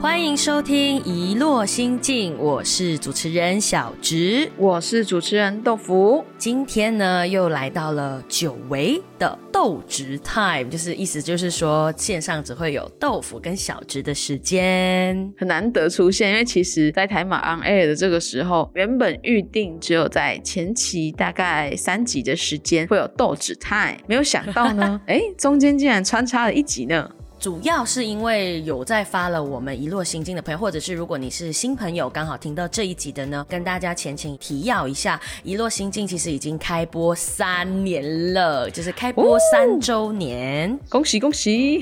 欢迎收听《一落心境》，我是主持人小植，我是主持人豆腐。今天呢，又来到了久违的豆植 time，就是意思就是说，线上只会有豆腐跟小植的时间，很难得出现。因为其实，在台马 on air 的这个时候，原本预定只有在前期大概三集的时间会有豆植 time，没有想到呢，哎，中间竟然穿插了一集呢。主要是因为有在发了我们一落心经的朋友，或者是如果你是新朋友，刚好听到这一集的呢，跟大家前情提要一下，一落心经其实已经开播三年了，就是开播三周年，恭喜恭喜！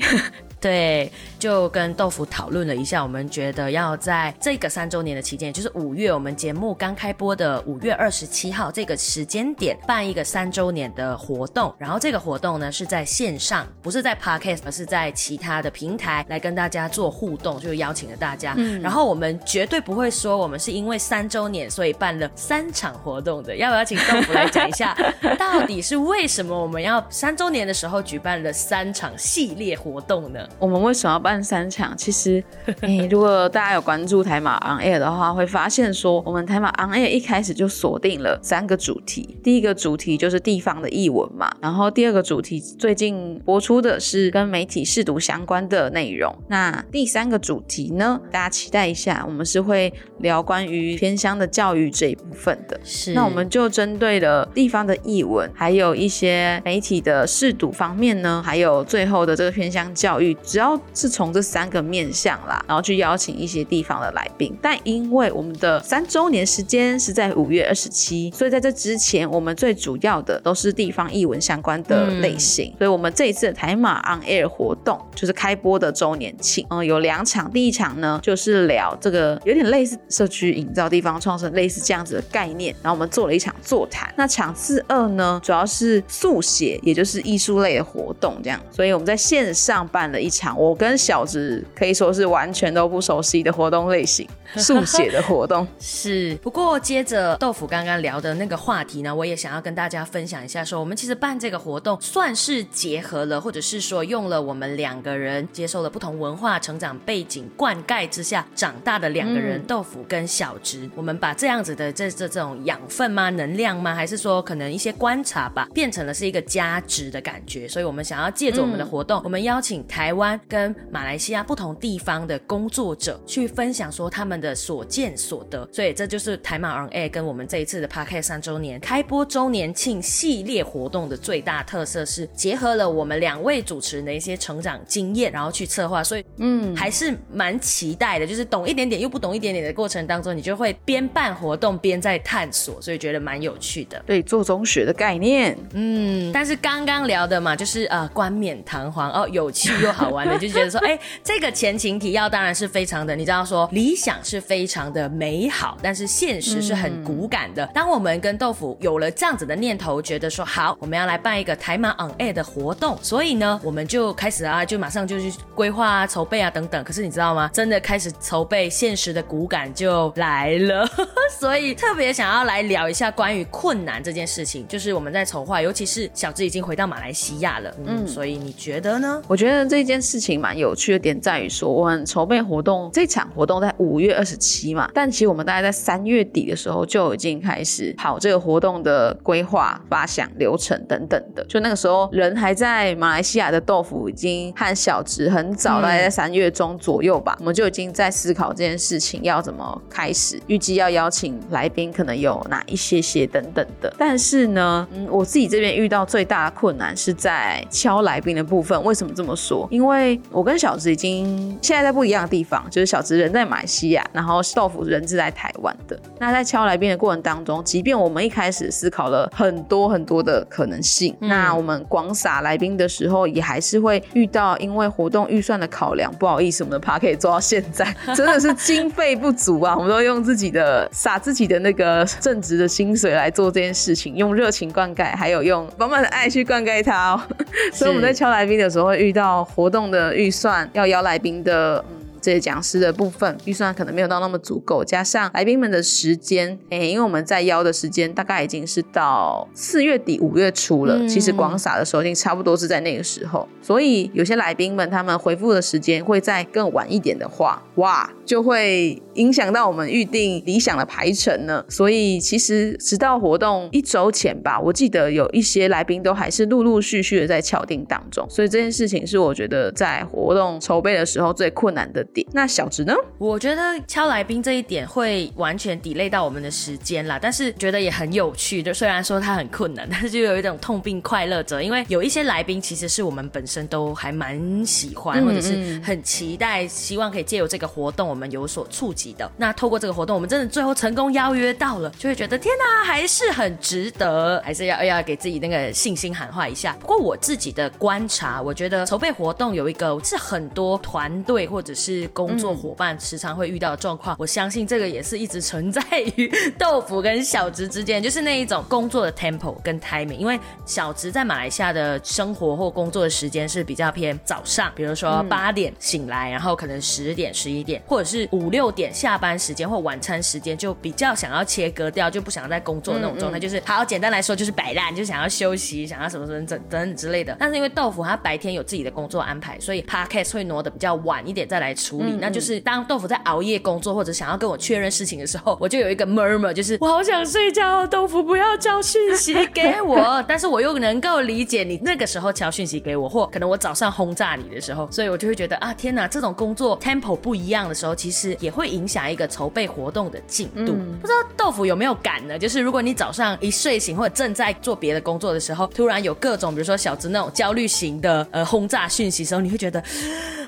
对，就跟豆腐讨论了一下，我们觉得要在这个三周年的期间，就是五月，我们节目刚开播的五月二十七号这个时间点，办一个三周年的活动。然后这个活动呢是在线上，不是在 Podcast，而是在其他的平台来跟大家做互动，就邀请了大家。嗯、然后我们绝对不会说我们是因为三周年所以办了三场活动的，要不要请豆腐来讲一下，到底是为什么我们要三周年的时候举办了三场系列活动呢？我们为什么要办三场？其实，哎，如果大家有关注台马 on air 的话，会发现说，我们台马 on air 一开始就锁定了三个主题。第一个主题就是地方的译文嘛，然后第二个主题最近播出的是跟媒体试读相关的内容。那第三个主题呢，大家期待一下，我们是会聊关于偏乡的教育这一部分的。是，那我们就针对了地方的译文，还有一些媒体的试读方面呢，还有最后的这个偏乡教育。只要是从这三个面向啦，然后去邀请一些地方的来宾，但因为我们的三周年时间是在五月二十七，所以在这之前，我们最主要的都是地方译文相关的类型。嗯、所以，我们这一次的台马 on air 活动就是开播的周年庆，嗯，有两场。第一场呢，就是聊这个有点类似社区营造、地方创生类似这样子的概念，然后我们做了一场座谈。那场次二呢，主要是速写，也就是艺术类的活动，这样。所以我们在线上办了一场，我跟小植可以说是完全都不熟悉的活动类型，速写的活动 是。不过接着豆腐刚刚聊的那个话题呢，我也想要跟大家分享一下，说我们其实办这个活动算是结合了，或者是说用了我们两个人接受了不同文化成长背景灌溉之下长大的两个人，嗯、豆腐跟小直，我们把这样子的这这这种养分吗、能量吗，还是说可能一些观察吧，变成了是一个加值的感觉。所以我们想要借着我们的活动，嗯、我们邀请台湾跟马来西亚不同地方的工作者去分享说他们的所见所得，所以这就是台马 on air 跟我们这一次的 Podcast 三周年开播周年庆系列活动的最大特色是结合了我们两位主持人的一些成长经验，然后去策划，所以嗯还是蛮期待的，就是懂一点点又不懂一点点的过程当中，你就会边办活动边在探索，所以觉得蛮有趣的。对，做中学的概念，嗯，但是刚刚聊的嘛，就是呃冠冕堂皇哦，有趣又好玩的，就觉得说哎。这个前情提要当然是非常的，你知道说理想是非常的美好，但是现实是很骨感的。嗯、当我们跟豆腐有了这样子的念头，觉得说好，我们要来办一个台马 on air 的活动，所以呢，我们就开始啊，就马上就去规划啊、筹备啊等等。可是你知道吗？真的开始筹备，现实的骨感就来了。所以特别想要来聊一下关于困难这件事情，就是我们在筹划，尤其是小智已经回到马来西亚了，嗯，嗯所以你觉得呢？我觉得这件事情蛮有趣的点在于说，我们筹备活动这场活动在五月二十七嘛，但其实我们大概在三月底的时候就已经开始跑这个活动的规划、发想、流程等等的。就那个时候人还在马来西亚的豆腐已经和小植很早，大概在三月中左右吧，嗯、我们就已经在思考这件事情要怎么开始，预计要邀请来宾可能有哪一些些等等的。但是呢，嗯，我自己这边遇到最大的困难是在敲来宾的部分。为什么这么说？因为我跟小植已经现在在不一样的地方，就是小植人在马来西亚，然后豆腐人是在台湾的。那在敲来宾的过程当中，即便我们一开始思考了很多很多的可能性，那我们广撒来宾的时候，也还是会遇到因为活动预算的考量，不好意思，我们的趴可以做到现在，真的是经费不足啊，我们都用自己的撒自己的那个正职的薪水来做这件事情，用热情灌溉，还有用满满的爱去灌溉它哦。所以我们在敲来宾的时候，会遇到活动的预算要邀来宾的。这些讲师的部分预算可能没有到那么足够，加上来宾们的时间，哎，因为我们在邀的时间大概已经是到四月底五月初了，其实广撒的时候已经差不多是在那个时候，所以有些来宾们他们回复的时间会在更晚一点的话，哇，就会影响到我们预定理想的排程呢。所以其实直到活动一周前吧，我记得有一些来宾都还是陆陆续续的在敲定当中，所以这件事情是我觉得在活动筹备的时候最困难的点。那小直呢？我觉得敲来宾这一点会完全抵累到我们的时间啦，但是觉得也很有趣。就虽然说它很困难，但是就有一种痛并快乐着，因为有一些来宾其实是我们本身都还蛮喜欢，或者是很期待，希望可以借由这个活动我们有所触及的。那透过这个活动，我们真的最后成功邀约到了，就会觉得天哪，还是很值得，还是要要给自己那个信心喊话一下。不过我自己的观察，我觉得筹备活动有一个是很多团队或者是工作伙伴时常会遇到的状况，我相信这个也是一直存在于豆腐跟小直之间，就是那一种工作的 tempo 跟 timing。因为小直在马来西亚的生活或工作的时间是比较偏早上，比如说八点醒来，然后可能十点、十一点，或者是五六点下班时间或晚餐时间，就比较想要切割掉，就不想要在工作那种状态。就是好简单来说，就是摆烂，就想要休息，想要什么什么等等之类的。但是因为豆腐他白天有自己的工作安排，所以 podcast 会挪的比较晚一点再来处理。那就是当豆腐在熬夜工作或者想要跟我确认事情的时候，我就有一个 murmur，就是我好想睡觉，豆腐不要交讯息给我。但是我又能够理解你那个时候交讯息给我，或可能我早上轰炸你的时候，所以我就会觉得啊，天哪，这种工作 tempo 不一样的时候，其实也会影响一个筹备活动的进度。不知道豆腐有没有感呢？就是如果你早上一睡醒或者正在做别的工作的时候，突然有各种比如说小子那种焦虑型的呃轰炸讯息时候，你会觉得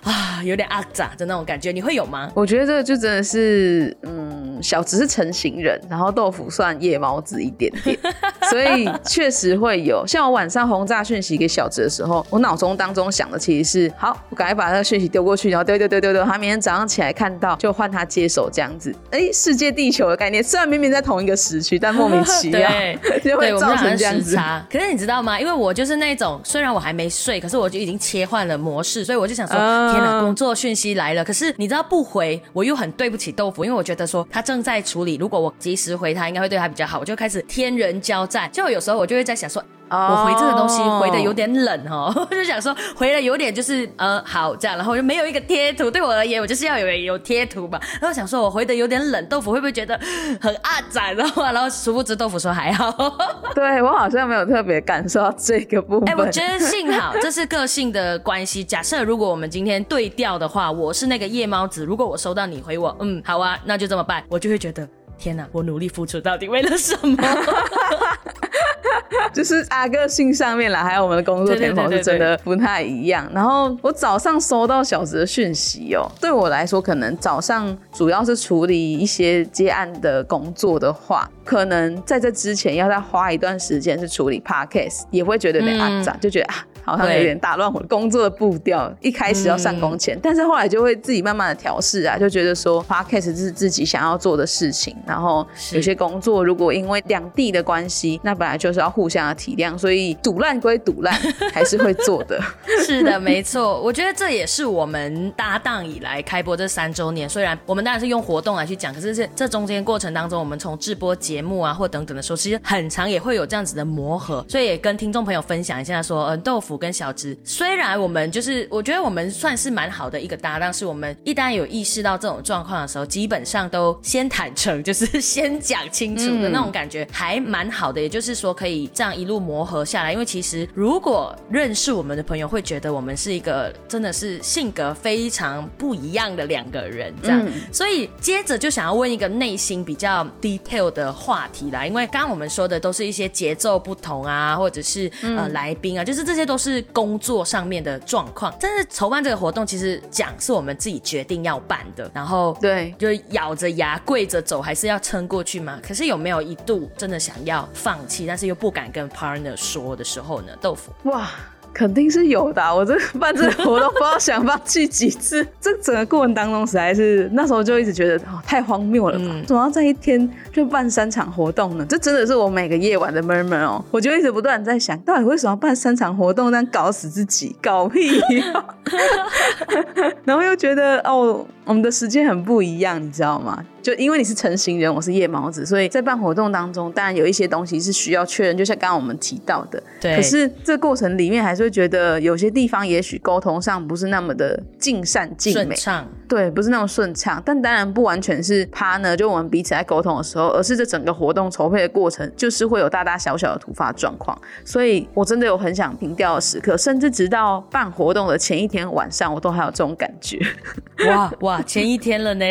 啊有点阿杂的那种感觉。你会有吗？我觉得这个就真的是，嗯，小只是成型人，然后豆腐算夜猫子一点点，所以确实会有。像我晚上轰炸讯息给小直的时候，我脑中当中想的其实是，好，我赶快把那个讯息丢过去，然后丢丢丢丢丢，他明天早上起来看到就换他接手这样子。哎，世界地球的概念，虽然明明在同一个时区，但莫名其妙 就会造成这样子。可是你知道吗？因为我就是那种，虽然我还没睡，可是我就已经切换了模式，所以我就想说，天哪，工作讯息来了，可是。你知道不回我又很对不起豆腐，因为我觉得说他正在处理，如果我及时回他，应该会对他比较好，我就开始天人交战。就有时候我就会在想说。我回这个东西回的有点冷哦，我就想说回的有点就是呃好这样，然后我就没有一个贴图，对我而言我就是要有有贴图嘛，然后想说我回的有点冷，豆腐会不会觉得很阿展？然后然后殊不知豆腐说还好，对我好像没有特别感受到这个部分。哎，我觉得幸好这是个性的关系。假设如果我们今天对调的话，我是那个夜猫子，如果我收到你回我嗯好啊，那就这么办，我就会觉得。天哪！我努力付出到底为了什么？就是啊个性上面啦，还有我们的工作天赋是真的不太一样。然后我早上收到小子的讯息哦，对我来说，可能早上主要是处理一些接案的工作的话，可能在这之前要再花一段时间是处理 podcast，也会觉得有点阿杂，就觉得啊。好像有点打乱我工作的步调。一开始要上工前，但是后来就会自己慢慢的调试啊，就觉得说 podcast 是自己想要做的事情。然后有些工作如果因为两地的关系，那本来就是要互相的体谅，所以赌烂归赌烂，还是会做的。是的，没错。我觉得这也是我们搭档以来开播这三周年，虽然我们当然是用活动来去讲，可是这这中间过程当中，我们从制播节目啊或等等的时候，其实很长也会有这样子的磨合，所以也跟听众朋友分享一下，说嗯豆腐。跟小芝，虽然我们就是，我觉得我们算是蛮好的一个搭档，是我们一旦有意识到这种状况的时候，基本上都先坦诚，就是先讲清楚的那种感觉，还蛮好的。也就是说，可以这样一路磨合下来。因为其实如果认识我们的朋友会觉得我们是一个真的是性格非常不一样的两个人，这样。所以接着就想要问一个内心比较 detail 的话题啦，因为刚刚我们说的都是一些节奏不同啊，或者是呃来宾啊，就是这些都。是工作上面的状况。但是筹办这个活动，其实讲是我们自己决定要办的，然后对，就咬着牙跪着走，还是要撑过去嘛？可是有没有一度真的想要放弃，但是又不敢跟 partner 说的时候呢？豆腐，哇。肯定是有的，我这办这个活动不知道想放弃几次，这整个过程当中实在是那时候就一直觉得哦太荒谬了吧？怎么要在一天就办三场活动呢？这真的是我每个夜晚的 murmur 哦，我就一直不断在想到底为什么要办三场活动，但搞死自己，搞屁！然后又觉得哦，我们的时间很不一样，你知道吗？就因为你是成型人，我是夜猫子，所以在办活动当中，当然有一些东西是需要确认，就像刚刚我们提到的。对。可是这过程里面还是会觉得有些地方也许沟通上不是那么的尽善尽美。顺畅。对，不是那么顺畅。但当然不完全是趴呢，就我们彼此在沟通的时候，而是这整个活动筹备的过程，就是会有大大小小的突发状况。所以我真的有很想停掉的时刻，甚至直到办活动的前一天晚上，我都还有这种感觉。哇哇，前一天了呢。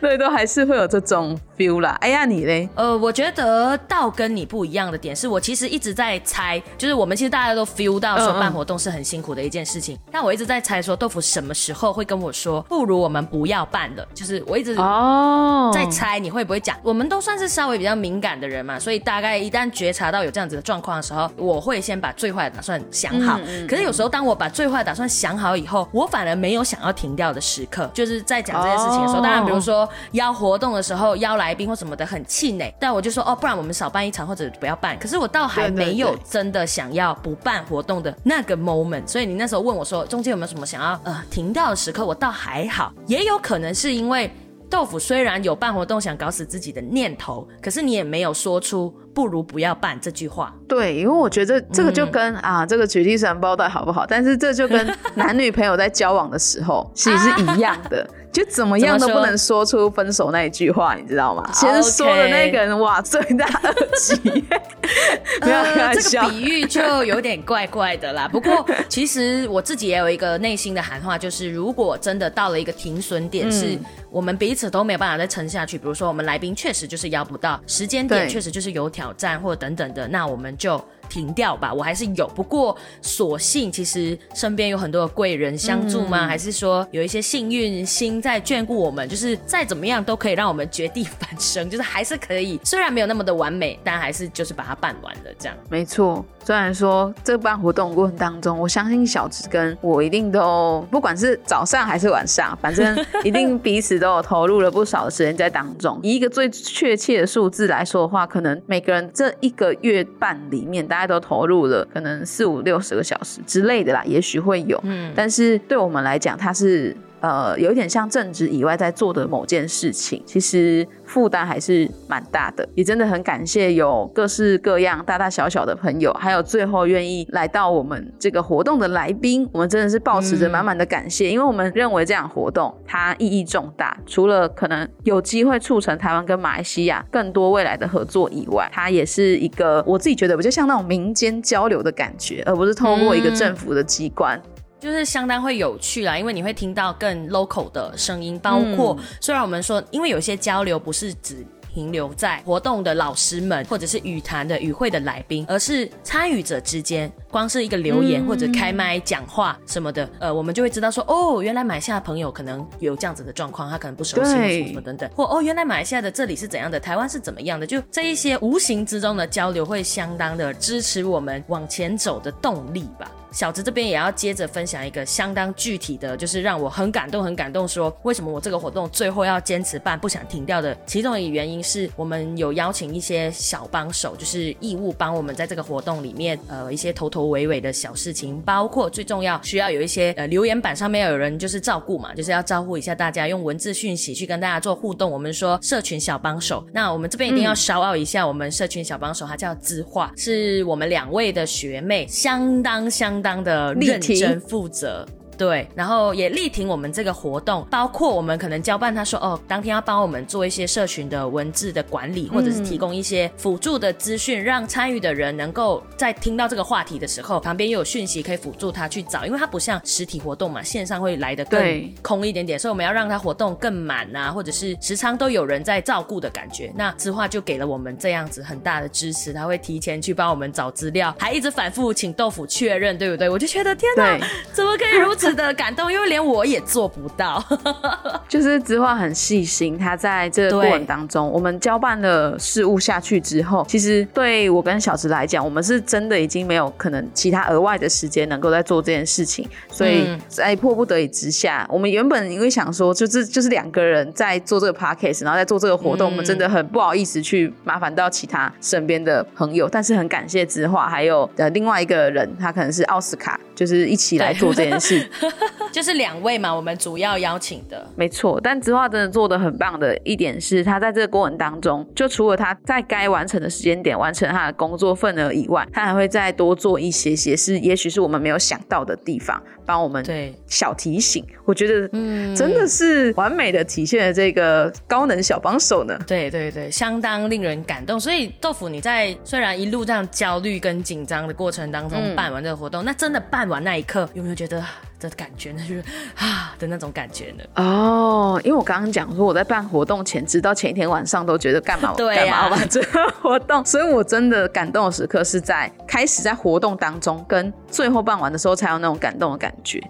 对 对。还是会有这种 feel 啦。哎呀，你嘞？呃，我觉得到跟你不一样的点是，我其实一直在猜，就是我们其实大家都 feel 到说办活动是很辛苦的一件事情。但我一直在猜说，豆腐什么时候会跟我说，不如我们不要办了。就是我一直哦在猜你会不会讲。我们都算是稍微比较敏感的人嘛，所以大概一旦觉察到有这样子的状况的时候，我会先把最坏的打算想好。可是有时候当我把最坏的打算想好以后，我反而没有想要停掉的时刻，就是在讲这件事情的时候。当然，比如说要活动的时候邀来宾或什么的很气馁，但我就说哦，不然我们少办一场或者不要办。可是我倒还没有真的想要不办活动的那个 moment，所以你那时候问我说中间有没有什么想要呃停掉的时刻，我倒还好，也有可能是因为豆腐虽然有办活动想搞死自己的念头，可是你也没有说出不如不要办这句话。对，因为我觉得这个就跟啊这个举例神包带好不好？但是这就跟 男女朋友在交往的时候其实是一样的。就怎么样都不能说出分手那一句话，你知道吗？先说的那个人哇，罪大恶极。没有这个比喻就有点怪怪的啦。不过其实我自己也有一个内心的喊话，就是如果真的到了一个停损点，是我们彼此都没有办法再撑下去，比如说我们来宾确实就是邀不到，时间点确实就是有挑战或者等等的，那我们就。停掉吧，我还是有。不过，所幸其实身边有很多的贵人相助吗？还是说有一些幸运星在眷顾我们？就是再怎么样都可以让我们绝地反生，就是还是可以。虽然没有那么的完美，但还是就是把它办完了。这样没错。虽然说这办活动过程当中，我相信小直跟我一定都不管是早上还是晚上，反正一定彼此都有投入了不少的时间在当中。以一个最确切的数字来说的话，可能每个人这一个月半里面，大家都投入了可能四五六十个小时之类的啦，也许会有。嗯，但是对我们来讲，它是。呃，有一点像正职以外在做的某件事情，其实负担还是蛮大的。也真的很感谢有各式各样大大小小的朋友，还有最后愿意来到我们这个活动的来宾，我们真的是抱持着满满的感谢，因为我们认为这样活动它意义重大，除了可能有机会促成台湾跟马来西亚更多未来的合作以外，它也是一个我自己觉得比较像那种民间交流的感觉，而不是通过一个政府的机关。就是相当会有趣啦，因为你会听到更 local 的声音，包括虽然我们说，因为有些交流不是只停留在活动的老师们或者是语坛的语会的来宾，而是参与者之间，光是一个留言或者开麦讲话什么的，呃，我们就会知道说，哦，原来马来西亚朋友可能有这样子的状况，他可能不熟悉什么等等，或哦，原来马来西亚的这里是怎样的，台湾是怎么样的，就这一些无形之中的交流，会相当的支持我们往前走的动力吧。小直这边也要接着分享一个相当具体的，就是让我很感动、很感动，说为什么我这个活动最后要坚持办，不想停掉的其中一个原因是我们有邀请一些小帮手，就是义务帮我们在这个活动里面，呃，一些头头尾尾的小事情，包括最重要需要有一些呃留言板上面要有人就是照顾嘛，就是要照顾一下大家，用文字讯息去跟大家做互动。我们说社群小帮手，那我们这边一定要稍傲一下，我们社群小帮手，他叫知画，是我们两位的学妹，相当相。当的认真负责，对，然后也力挺我们这个活动，包括我们可能交办他说哦，当天要帮我们做一些社群的文字的管理，或者是提供一些辅助的资讯，让参与的人能够在听到这个话题的时候，旁边又有讯息可以辅助他去找，因为它不像实体活动嘛，线上会来的更空一点点，所以我们要让他活动更满啊，或者是时常都有人在照顾的感觉。那知画就给了我们这样子很大的支持，他会提前去帮我们找资料，还一直反复请豆腐确认，对不对？我就觉得天哪，怎么可以如此的感动？因为连我也做不到。就是子画很细心，他在这个过程当中，我们交办了事物下去之后，其实对我跟小池来讲，我们是真的已经没有可能其他额外的时间能够再做这件事情，所以嗯在迫不得已之下，我们原本因为想说，就是就是两个人在做这个 podcast，然后在做这个活动，嗯我们真的很不好意思去麻烦到其他身边的朋友，但是很感谢子画，还有呃另外一个人，他可能是奥斯卡，就是一起来做这件事。就是两位嘛，我们主要邀请的。没错，但植化真的做的很棒的一点是，他在这个过程当中，就除了他在该完成的时间点完成他的工作份额以外，他还会再多做一些些是，也许是我们没有想到的地方，帮我们对小提醒。我觉得，嗯真的是完美的体现了这个高能小帮手呢。对对对，相当令人感动。所以豆腐，你在虽然一路这样焦虑跟紧张的过程当中嗯办完这个活动，那真的办完那一刻，有没有觉得这感觉呢？就是啊的那种感觉呢？哦，因为我刚刚讲说我在办活动前，直到前一天晚上都觉得干嘛 对干嘛办这个活动，所以我真的感动的时刻是在开始在活动当中，跟最后办完的时候才有那种感动的感觉。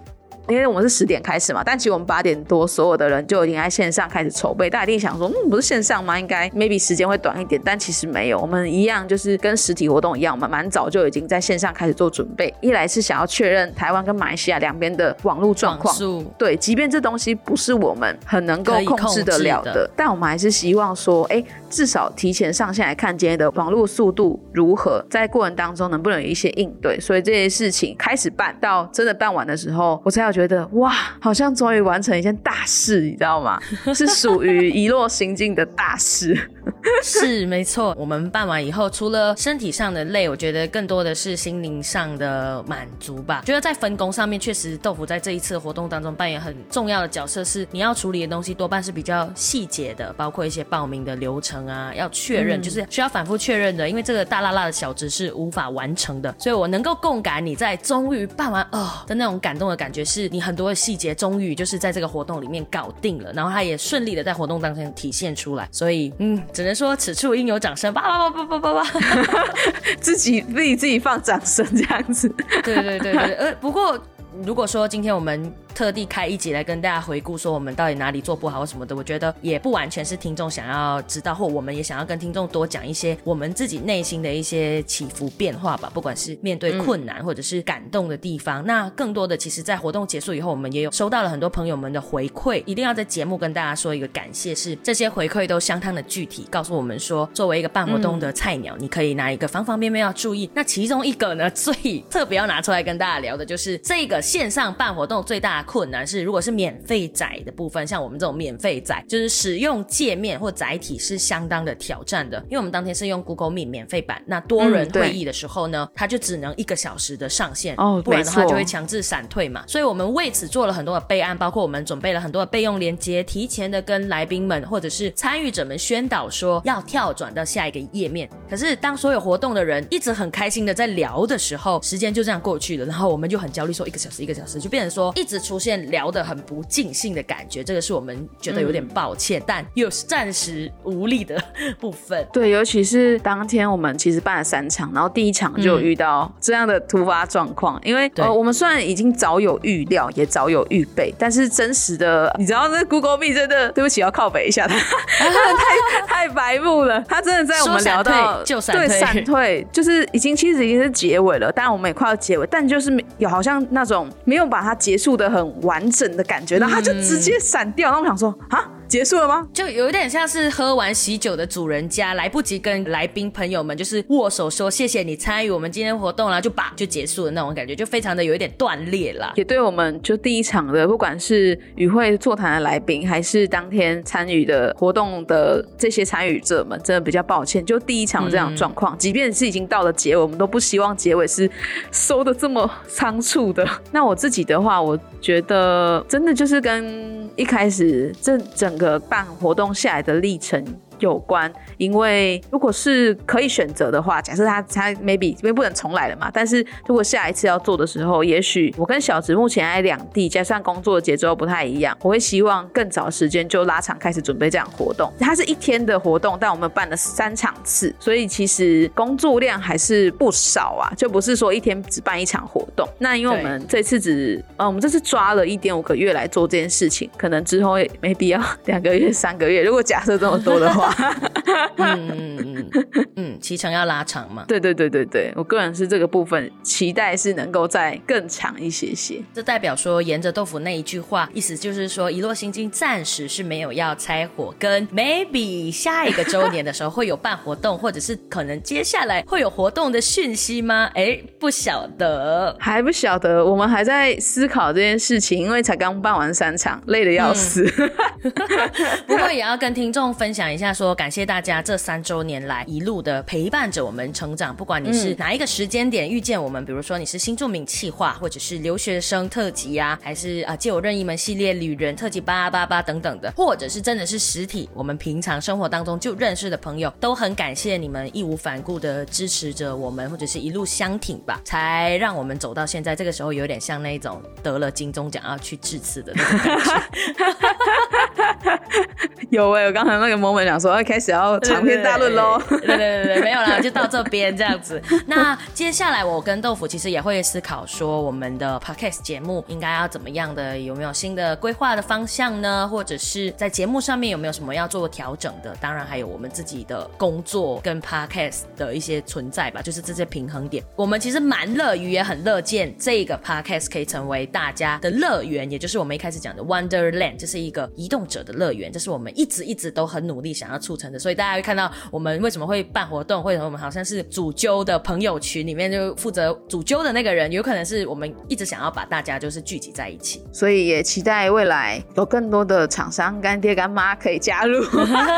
因为我们是十点开始嘛，但其实我们八点多所有的人就已经在线上开始筹备，大家一定想说，嗯，不是线上吗？应该 maybe 时间会短一点，但其实没有，我们一样就是跟实体活动一样，我们蛮早就已经在线上开始做准备。一来是想要确认台湾跟马来西亚两边的网络状况，对，即便这东西不是我们很能够控制得了的，的但我们还是希望说，哎，至少提前上线来看今天的网络速度如何，在过程当中能不能有一些应对。所以这些事情开始办到真的办完的时候，我才要觉觉得哇，好像终于完成一件大事，你知道吗？是属于遗落行进的大事。是没错，我们办完以后，除了身体上的累，我觉得更多的是心灵上的满足吧。觉得在分工上面，确实豆腐在这一次的活动当中扮演很重要的角色，是你要处理的东西多半是比较细节的，包括一些报名的流程啊，要确认，就是需要反复确认的，因为这个大辣辣的小值是无法完成的，所以我能够共感你在终于办完哦的那种感动的感觉，是你很多的细节终于就是在这个活动里面搞定了，然后它也顺利的在活动当中体现出来，所以嗯，只能说此处应有掌声，叭叭叭叭叭叭叭。自己自己自己放掌声这样子。对对对对，呃，不过如果说今天我们特地开一集来跟大家回顾，说我们到底哪里做不好什么的，我觉得也不完全是听众想要知道，或我们也想要跟听众多讲一些我们自己内心的一些起伏变化吧，不管是面对困难或者是感动的地方。那更多的，其实在活动结束以后，我们也有收到了很多朋友们的回馈，一定要在节目跟大家说一个感谢，是这些回馈都相当的具体，告诉我们说，作为一个办活动的菜鸟，你可以哪一个方方面面要注意。那其中一个呢，最 特别要拿出来跟大家聊的就是这个线上办活动最大的困难是，如果是免费载的部分，像我们这种免费载，就是使用界面或载体是相当的挑战的，因为我们当天是用 Google Meet 免费版，那多人会议的时候呢，它就只能一个小时的上线，哦不然的话就会强制闪退嘛。所以我们为此做了很多的备案，包括我们准备了很多的备用连接，提前的跟来宾们或者是参与者们宣导说要跳转到下一个页面。可是当所有活动的人一直很开心的在聊的时候，时间就这样过去了，然后我们就很焦虑，说一个小时一个小时，就变成说一直出现聊得很不尽兴的感觉。这个是我们觉得有点抱歉，但又是暂时无力的部分。对，尤其是当天我们其实办了三场，然后第一场就遇到这样的突发状况。因为呃，我们虽然已经早有预料，也早有预备，但是真实的，你知道，那 Google Meet 真的，对不起，要靠北一下，他 太太白目了。他真的在我们聊到对闪退，就是已经其实已经是结尾了，当然我们也快要结尾，但就是有好像那种没有把它结束的很完整的感觉，然后他就直接闪掉。然后我想说啊。结束了吗？就有点像是喝完喜酒的主人家，来不及跟来宾朋友们就是握手说谢谢你参与我们今天活动啦，就把就结束的那种感觉，就非常的有一点断裂啦。也对我们就第一场的，不管是与会座谈的来宾，还是当天参与的活动的这些参与者们，真的比较抱歉。就第一场这样状况，即便是已经到了结尾，我们都不希望结尾是收的这么仓促的。那我自己的话，我觉得真的就是跟一开始这整个办活动下来的历程。有关，因为如果是可以选择的话，假设他他 maybe 因为不能重来了嘛，但是如果下一次要做的时候，也许我跟小植目前在两地，加上工作的节奏不太一样，我会希望更早时间就拉长开始准备这样活动。它是一天的活动，但我们办了三场次，所以其实工作量还是不少啊，就不是说一天只办一场活动。那因为我们这次只呃，我们这次抓了一点五个月来做这件事情，可能之后也没必要两个月、三个月。如果假设这么多的话。嗯嗯嗯嗯，骑程要拉长嘛？对对对对对，我个人是这个部分期待是能够再更长一些些。这代表说沿着豆腐那一句话，意思就是说一落心经暂时是没有要拆火，跟 maybe 下一个周年的时候会有办活动，或者是可能接下来会有活动的讯息吗？哎，不晓得，还不晓得，我们还在思考这件事情，因为才刚办完三场，累得要死。不过也要跟听众分享一下。说感谢大家这三周年来一路的陪伴着我们成长，不管你是哪一个时间点遇见我们，比如说你是新著名企划，或者是留学生特辑呀，还是啊借我任意门系列旅人特辑八八八等等的，或者是真的是实体，我们平常生活当中就认识的朋友，都很感谢你们义无反顾的支持着我们，或者是一路相挺吧，才让我们走到现在。这个时候有点像那种得了金钟奖要去致辞的那种感觉。有哎，我刚才那个 moment 想说要开始要长篇大论喽。对对对对，没有啦，就到这边这样子。那接下来我跟豆腐其实也会思考说，我们的 podcast 节目应该要怎么样的，有没有新的规划的方向呢？或者是在节目上面有没有什么要做调整的？当然还有我们自己的工作跟 podcast 的一些存在吧，就是这些平衡点。我们其实蛮乐于，也很乐见这个 podcast 可以成为大家的乐园，也就是我们一开始讲的 Wonderland，这是一个移动者的乐园，这是我们。一直一直都很努力想要促成的，所以大家会看到我们为什么会办活动，或者我们好像是主揪的朋友群里面就负责主揪的那个人，有可能是我们一直想要把大家就是聚集在一起，所以也期待未来有更多的厂商干爹干妈可以加入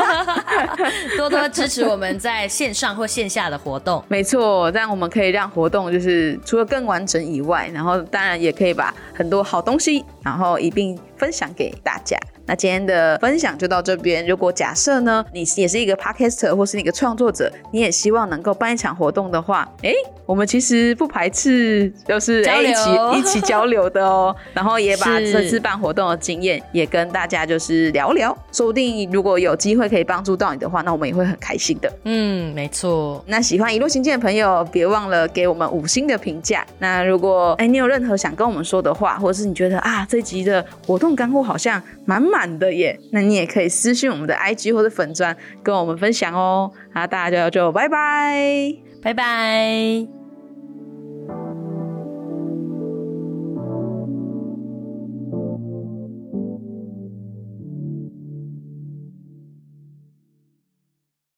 多多支持我们在线上或线下的活动。没错，这样我们可以让活动就是除了更完整以外，然后当然也可以把很多好东西，然后一并分享给大家。那今天的分享就到这边。如果假设呢，你也是一个 podcaster 或是一个创作者，你也希望能够办一场活动的话，哎，我们其实不排斥就是一起一起交流的哦。然后也把这次办活动的经验也跟大家就是聊聊，说不定如果有机会可以帮助到你的话，那我们也会很开心的。嗯，没错。那喜欢一路行进的朋友，别忘了给我们五星的评价。那如果哎你有任何想跟我们说的话，或者是你觉得啊这集的活动干货好像蛮。满的耶，那你也可以私信我们的 IG 或者粉砖跟我们分享哦。好，大家就就拜拜，拜拜。